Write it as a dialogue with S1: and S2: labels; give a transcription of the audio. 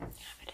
S1: have it.